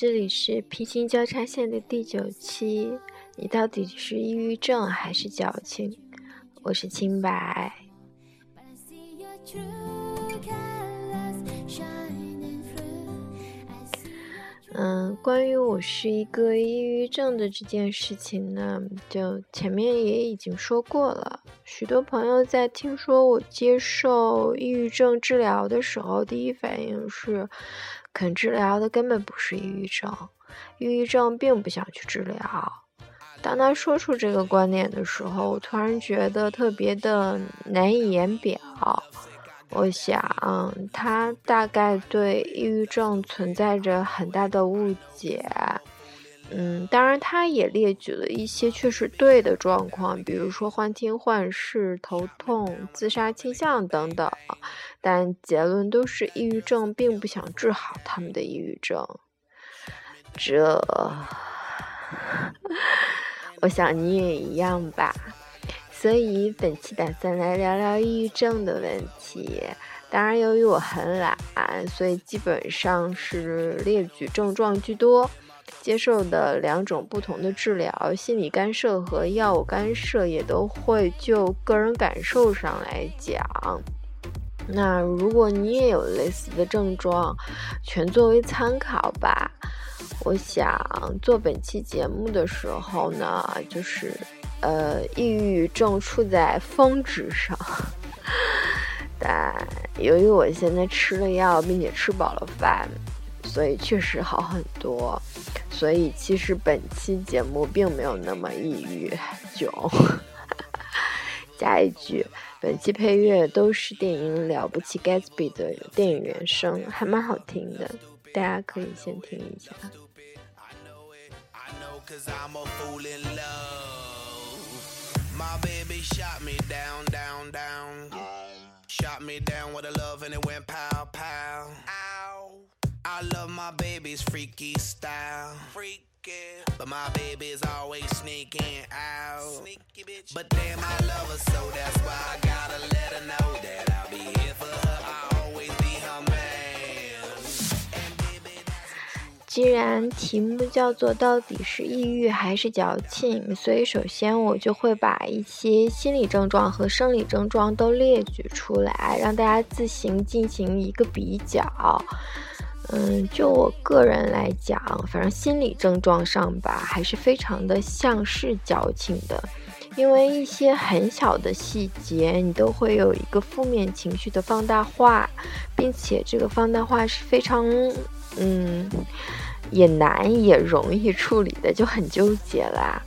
这里是平行交叉线的第九期。你到底是抑郁症还是矫情？我是清白。嗯，关于我是一个抑郁症的这件事情呢，就前面也已经说过了。许多朋友在听说我接受抑郁症治疗的时候，第一反应是。肯治疗的根本不是抑郁症，抑郁症并不想去治疗。当他说出这个观点的时候，我突然觉得特别的难以言表。我想他大概对抑郁症存在着很大的误解。嗯，当然，他也列举了一些确实对的状况，比如说幻听、幻视、头痛、自杀倾向等等。但结论都是抑郁症并不想治好他们的抑郁症。这，我想你也一样吧。所以本期打算来聊聊抑郁症的问题。当然，由于我很懒，所以基本上是列举症状居多。接受的两种不同的治疗，心理干涉和药物干涉也都会就个人感受上来讲。那如果你也有类似的症状，全作为参考吧。我想做本期节目的时候呢，就是呃，抑郁症处在峰值上，但由于我现在吃了药，并且吃饱了饭。所以确实好很多，所以其实本期节目并没有那么抑郁 囧。加一句，本期配乐都是电影《了不起 Gatsby》的电影原声，还蛮好听的，大家可以先听一下。I love my baby's freaky style. Freaky. But my baby's always sneaking out. Sneaky bitch. But damn, I love her so that's why I gotta let her know that I'll be here for her. I'll always be her man and baby 既然题目叫做到底是抑郁还是矫情，所以首先我就会把一些心理症状和生理症状都列举出来，让大家自行进行一个比较。嗯，就我个人来讲，反正心理症状上吧，还是非常的像是矫情的，因为一些很小的细节，你都会有一个负面情绪的放大化，并且这个放大化是非常，嗯，也难也容易处理的，就很纠结啦。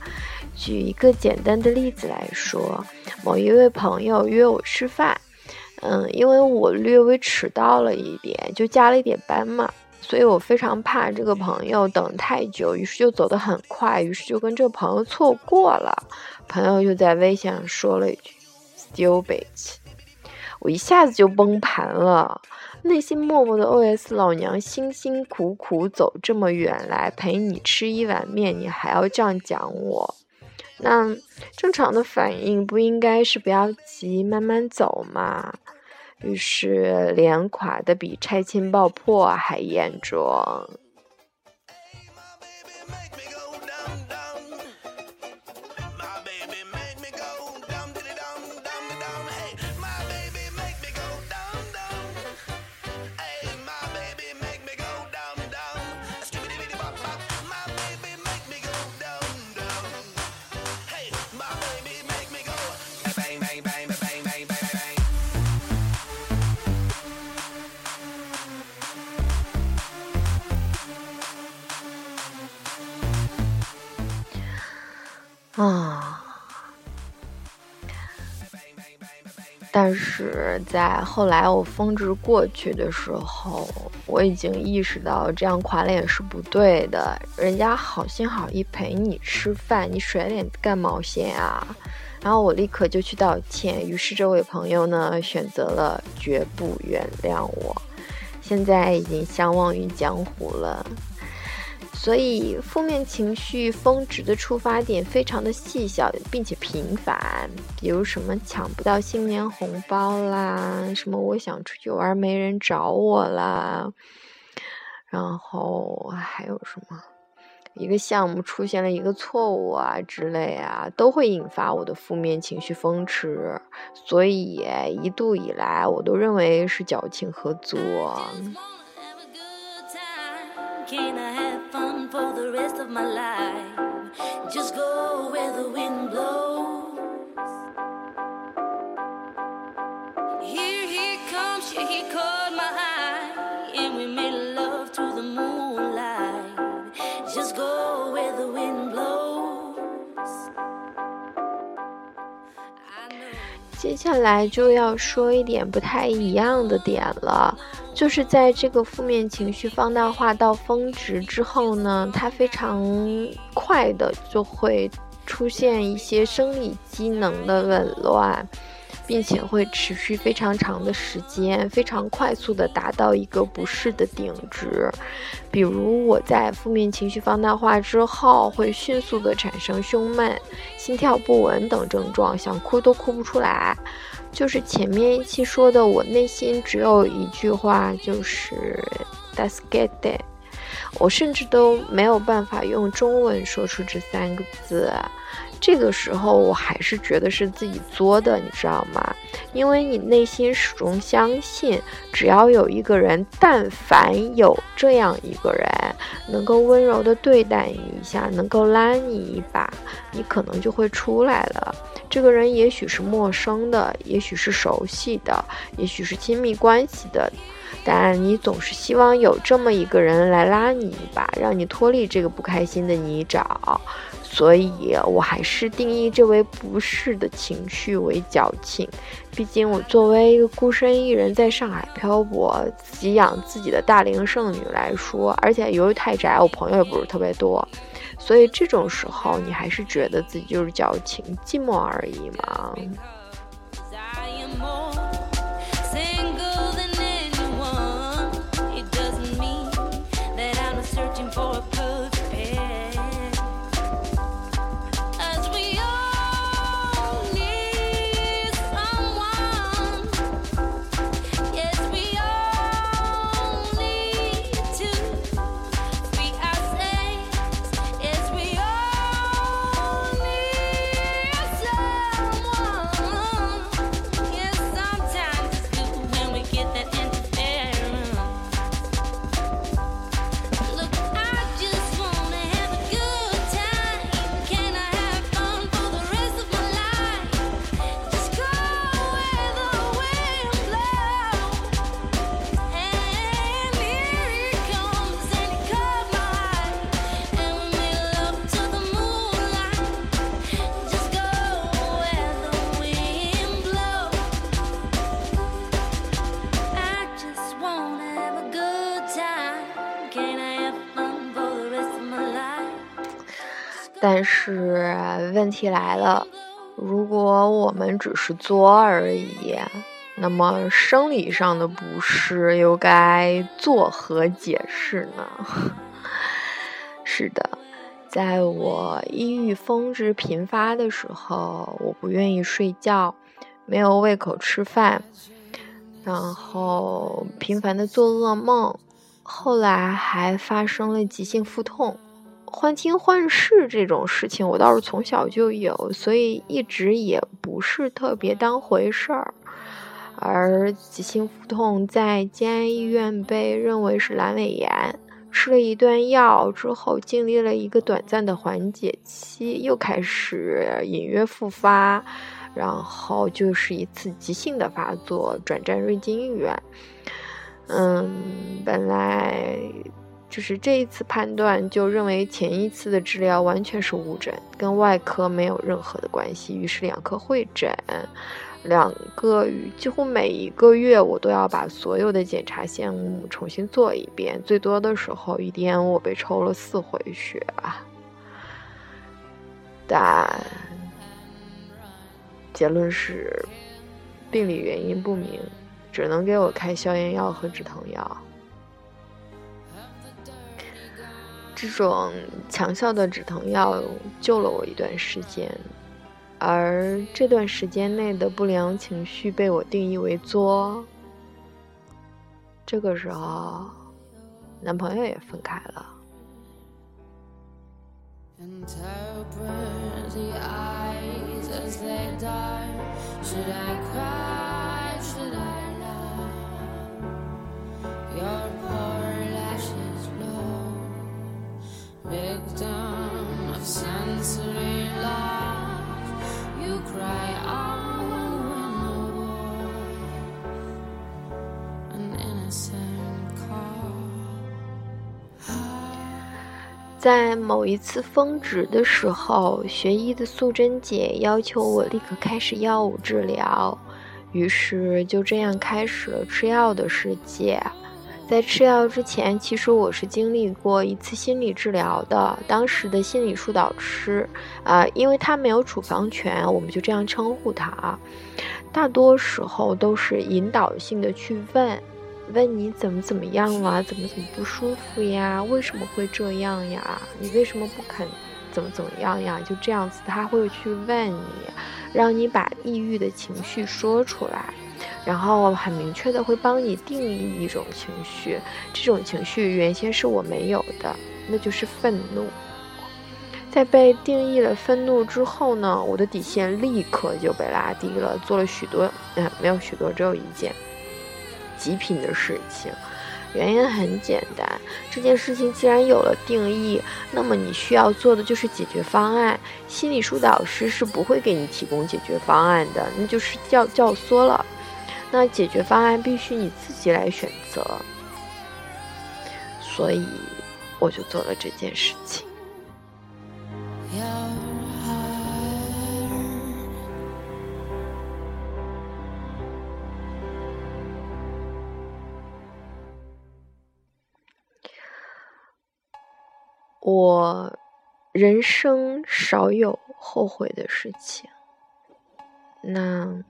举一个简单的例子来说，某一位朋友约我吃饭。嗯，因为我略微迟到了一点，就加了一点班嘛，所以我非常怕这个朋友等太久，于是就走得很快，于是就跟这个朋友错过了。朋友就在微信上说了一句 “stupid”，我一下子就崩盘了，内心默默的 OS：老娘辛辛苦苦走这么远来陪你吃一碗面，你还要这样讲我？那正常的反应不应该是不要急，慢慢走嘛？于是脸垮的比拆迁爆破还严重。啊！但是在后来我峰值过去的时候，我已经意识到这样垮脸是不对的。人家好心好意陪你吃饭，你甩脸干毛线啊？然后我立刻就去道歉。于是这位朋友呢，选择了绝不原谅我。现在已经相忘于江湖了。所以，负面情绪峰值的触发点非常的细小，并且频繁，比如什么抢不到新年红包啦，什么我想出去玩没人找我啦，然后还有什么？一个项目出现了一个错误啊之类啊，都会引发我的负面情绪风驰，所以一度以来我都认为是矫情和作。接下来就要说一点不太一样的点了，就是在这个负面情绪放大化到峰值之后呢，它非常快的就会出现一些生理机能的紊乱。并且会持续非常长的时间，非常快速的达到一个不适的顶值。比如我在负面情绪放大化之后，会迅速的产生胸闷、心跳不稳等症状，想哭都哭不出来。就是前面一期说的，我内心只有一句话，就是 “das geht”，我甚至都没有办法用中文说出这三个字。这个时候，我还是觉得是自己作的，你知道吗？因为你内心始终相信，只要有一个人，但凡有这样一个人，能够温柔的对待你一下，能够拉你一把，你可能就会出来了。这个人也许是陌生的，也许是熟悉的，也许是亲密关系的，但你总是希望有这么一个人来拉你一把，让你脱离这个不开心的泥沼。所以，我还是定义这位不适的情绪为矫情。毕竟，我作为一个孤身一人在上海漂泊、自己养自己的大龄剩女来说，而且由于太宅，我朋友也不是特别多，所以这种时候，你还是觉得自己就是矫情、寂寞而已嘛。但是问题来了，如果我们只是作而已，那么生理上的不适又该作何解释呢？是的，在我抑郁峰值频发的时候，我不愿意睡觉，没有胃口吃饭，然后频繁的做噩梦，后来还发生了急性腹痛。幻听幻视这种事情，我倒是从小就有，所以一直也不是特别当回事儿。而急性腹痛在建安医院被认为是阑尾炎，吃了一段药之后，经历了一个短暂的缓解期，又开始隐约复发，然后就是一次急性的发作，转战瑞金医院。嗯，本来。就是这一次判断，就认为前一次的治疗完全是误诊，跟外科没有任何的关系。于是两科会诊，两个几乎每一个月我都要把所有的检查项目重新做一遍。最多的时候一天我被抽了四回血啊！但结论是病理原因不明，只能给我开消炎药和止疼药。这种强效的止疼药救了我一段时间，而这段时间内的不良情绪被我定义为作。这个时候，男朋友也分开了。your father 在某一次峰值的时候，学医的素贞姐要求我立刻开始药物治疗，于是就这样开始了吃药的世界。在吃药之前，其实我是经历过一次心理治疗的。当时的心理疏导师，啊，因为他没有处方权，我们就这样称呼他啊。大多时候都是引导性的去问。问你怎么怎么样了？怎么怎么不舒服呀？为什么会这样呀？你为什么不肯怎么怎么样呀？就这样子，他会去问你，让你把抑郁的情绪说出来，然后很明确的会帮你定义一种情绪。这种情绪原先是我没有的，那就是愤怒。在被定义了愤怒之后呢，我的底线立刻就被拉低了，做了许多，嗯，没有许多，只有一件。极品的事情，原因很简单。这件事情既然有了定义，那么你需要做的就是解决方案。心理疏导师是不会给你提供解决方案的，那就是教教唆了。那解决方案必须你自己来选择。所以，我就做了这件事情。我人生少有后悔的事情，那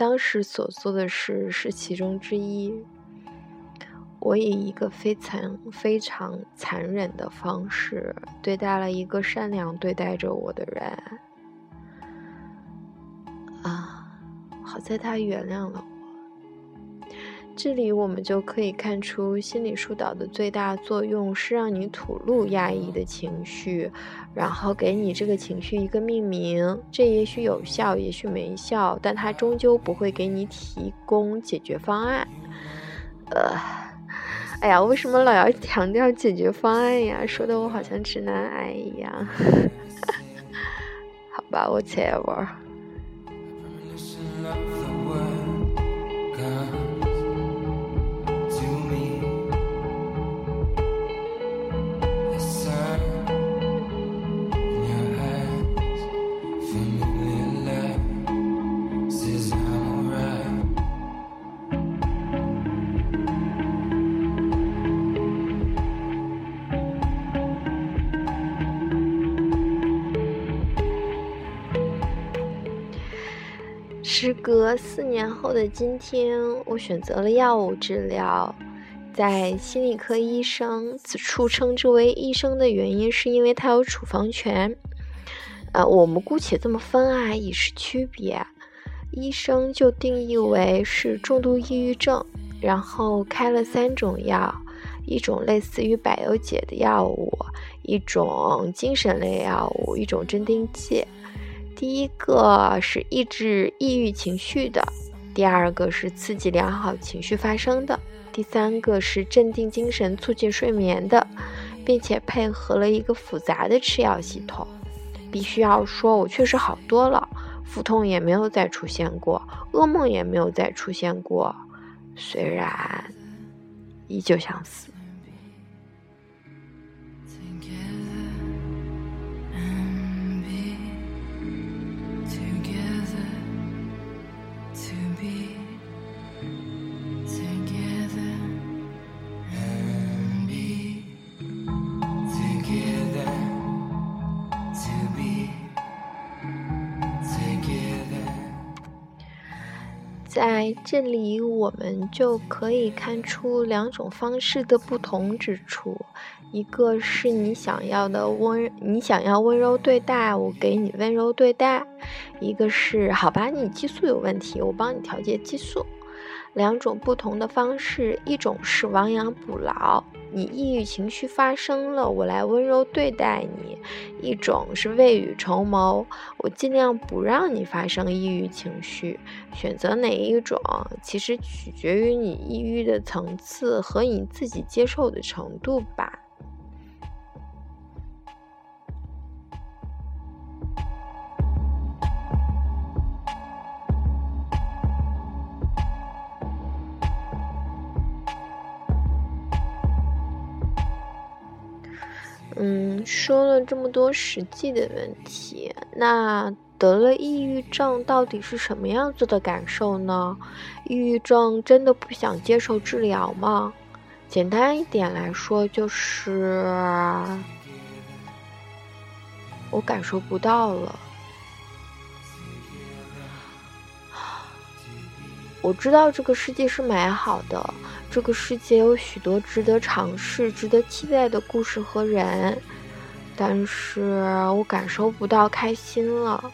当时所做的事是其中之一。我以一个非常非常残忍的方式对待了一个善良对待着我的人，啊，好在他原谅了我。这里我们就可以看出，心理疏导的最大作用是让你吐露压抑的情绪，然后给你这个情绪一个命名。这也许有效，也许没效，但它终究不会给你提供解决方案。呃，哎呀，为什么老要强调解决方案呀？说的我好像直男癌一样。好吧，whatever。时隔四年后的今天，我选择了药物治疗。在心理科医生，此处称之为医生的原因，是因为他有处方权。呃，我们姑且这么分啊，以示区别。医生就定义为是重度抑郁症，然后开了三种药：一种类似于百忧解的药物，一种精神类药物，一种镇定剂。第一个是抑制抑郁情绪的，第二个是刺激良好情绪发生的，第三个是镇定精神、促进睡眠的，并且配合了一个复杂的吃药系统。必须要说，我确实好多了，腹痛也没有再出现过，噩梦也没有再出现过，虽然依旧想死。在这里，我们就可以看出两种方式的不同之处：一个是你想要的温，你想要温柔对待，我给你温柔对待；一个是好吧，你激素有问题，我帮你调节激素。两种不同的方式，一种是亡羊补牢。你抑郁情绪发生了，我来温柔对待你；一种是未雨绸缪，我尽量不让你发生抑郁情绪。选择哪一种，其实取决于你抑郁的层次和你自己接受的程度吧。嗯，说了这么多实际的问题，那得了抑郁症到底是什么样子的感受呢？抑郁症真的不想接受治疗吗？简单一点来说，就是我感受不到了。我知道这个世界是美好的。这个世界有许多值得尝试、值得期待的故事和人，但是我感受不到开心了。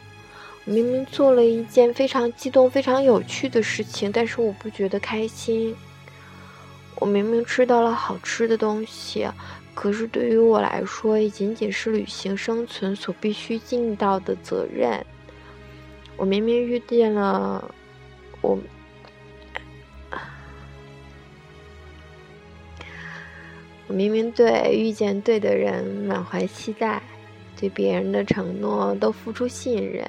明明做了一件非常激动、非常有趣的事情，但是我不觉得开心。我明明吃到了好吃的东西，可是对于我来说，也仅仅是旅行生存所必须尽到的责任。我明明遇见了我。我明明对遇见对的人满怀期待，对别人的承诺都付出信任。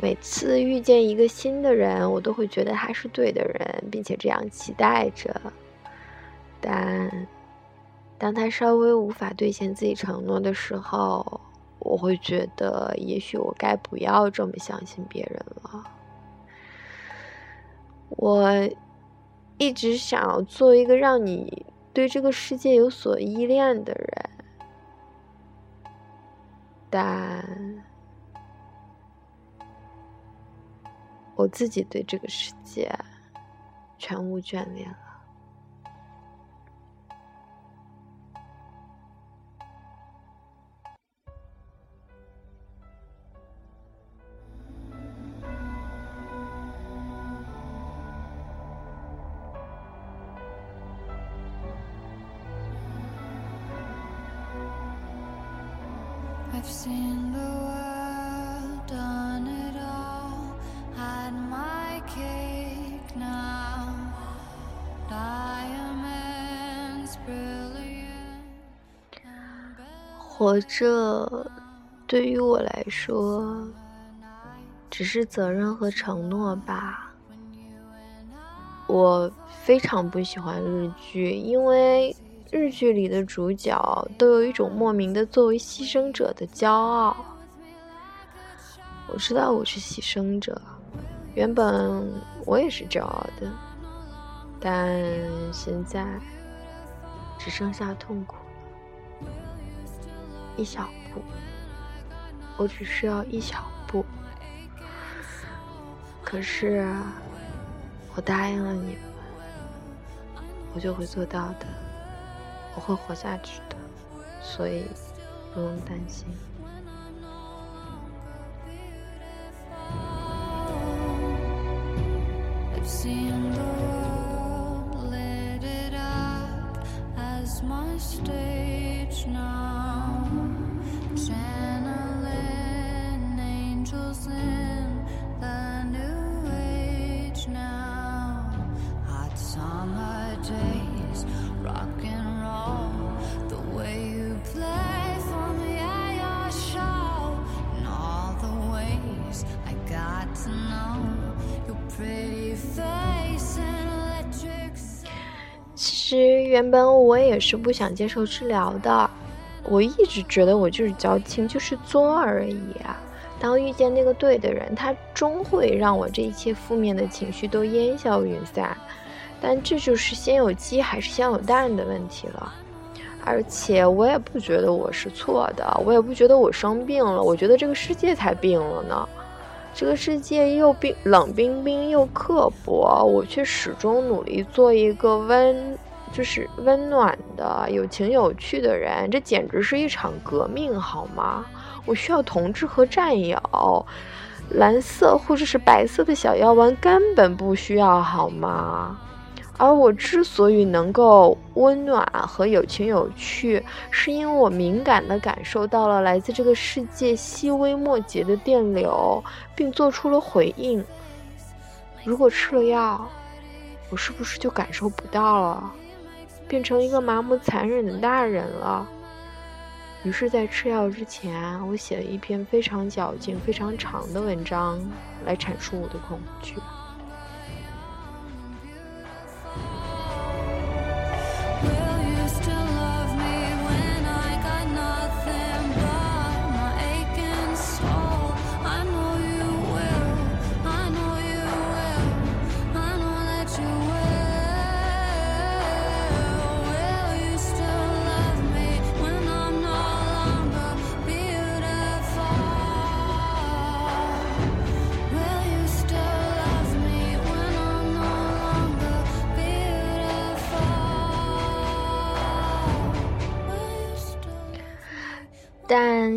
每次遇见一个新的人，我都会觉得他是对的人，并且这样期待着。但当他稍微无法兑现自己承诺的时候，我会觉得也许我该不要这么相信别人了。我一直想要做一个让你。对这个世界有所依恋的人，但我自己对这个世界全无眷恋了。活着，对于我来说，只是责任和承诺吧。我非常不喜欢日剧，因为。日剧里的主角都有一种莫名的作为牺牲者的骄傲。我知道我是牺牲者，原本我也是骄傲的，但现在只剩下痛苦了。一小步，我只需要一小步。可是我答应了你们，我就会做到的。我会活下去的，所以不用担心。原本我也是不想接受治疗的，我一直觉得我就是矫情，就是作而已啊。当遇见那个对的人，他终会让我这一切负面的情绪都烟消云散。但这就是先有鸡还是先有蛋的问题了。而且我也不觉得我是错的，我也不觉得我生病了，我觉得这个世界才病了呢。这个世界又冰冷冰冰又刻薄，我却始终努力做一个温。就是温暖的、有情有趣的人，这简直是一场革命，好吗？我需要同志和战友，蓝色或者是白色的小药丸根本不需要，好吗？而我之所以能够温暖和有情有趣，是因为我敏感地感受到了来自这个世界细微末节的电流，并做出了回应。如果吃了药，我是不是就感受不到了，变成一个麻木残忍的大人了？于是，在吃药之前，我写了一篇非常矫情、非常长的文章，来阐述我的恐惧。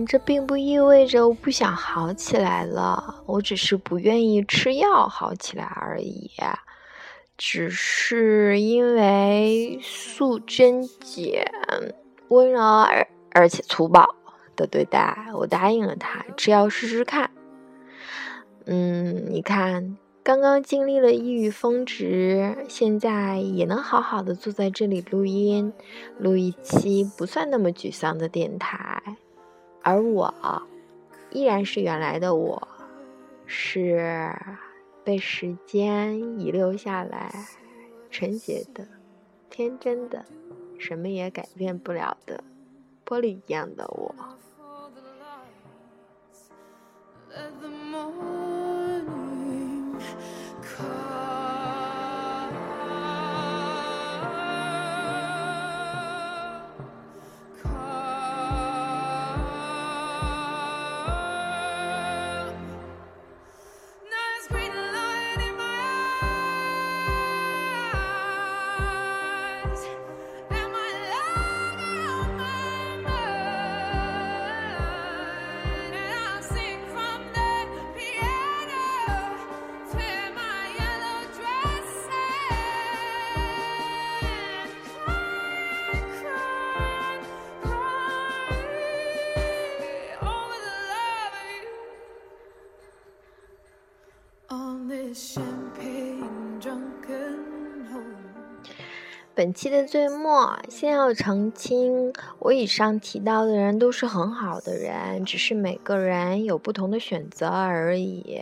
这并不意味着我不想好起来了，我只是不愿意吃药好起来而已。只是因为素贞姐温柔而而且粗暴的对待，我答应了她只要试试看。嗯，你看，刚刚经历了抑郁峰值，现在也能好好的坐在这里录音，录一期不算那么沮丧的电台。而我依然是原来的我，是被时间遗留下来、纯洁的、天真的、什么也改变不了的玻璃一样的我。本期的最末，先要澄清，我以上提到的人都是很好的人，只是每个人有不同的选择而已。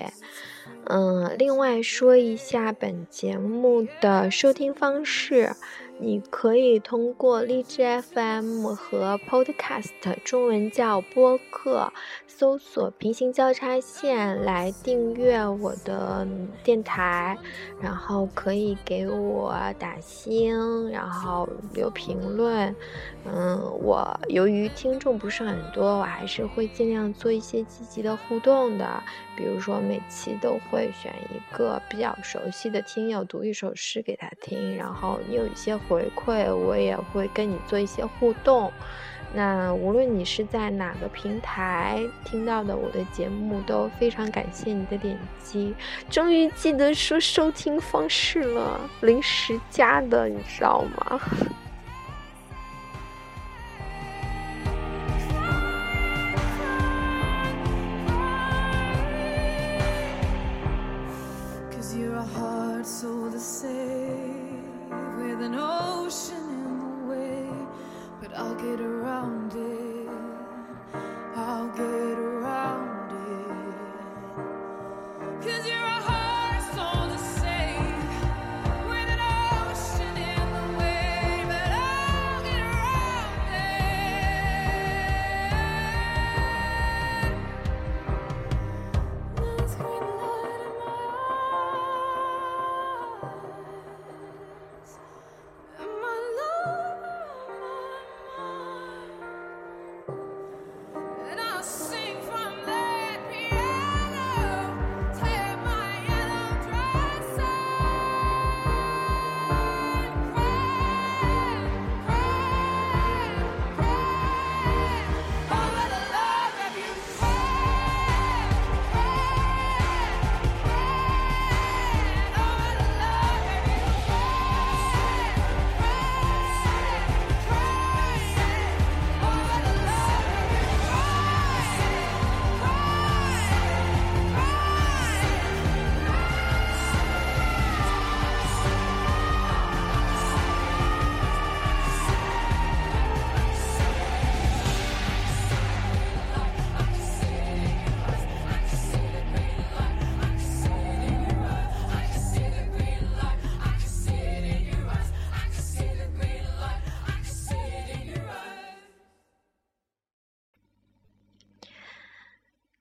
嗯，另外说一下本节目的收听方式。你可以通过荔枝 FM 和 Podcast 中文叫播客，搜索“平行交叉线”来订阅我的电台，然后可以给我打星，然后留评论。嗯，我由于听众不是很多，我还是会尽量做一些积极的互动的，比如说每期都会选一个比较熟悉的听友读一首诗给他听，然后你有一些。回馈我也会跟你做一些互动，那无论你是在哪个平台听到的我的节目，都非常感谢你的点击。终于记得说收听方式了，临时加的，你知道吗？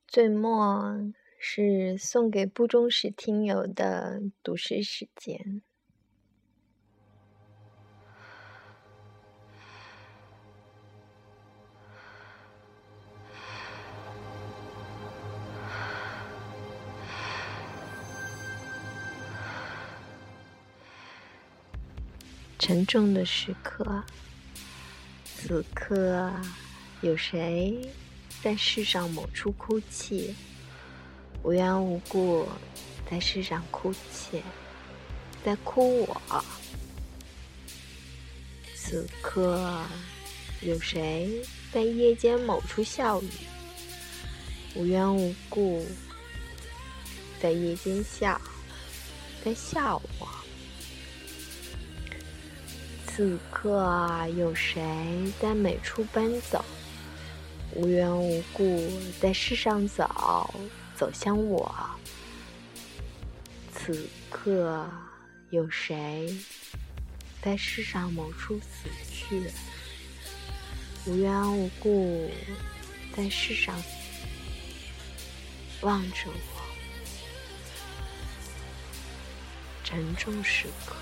最末是送给不忠实听友的读诗时间。沉重的时刻，此刻有谁在世上某处哭泣？无缘无故在世上哭泣，在哭我。此刻有谁在夜间某处笑语？无缘无故在夜间笑，在笑我。此刻有谁在每处奔走，无缘无故在世上走，走向我？此刻有谁在世上某处死去，无缘无故在世上望着我？沉重时刻。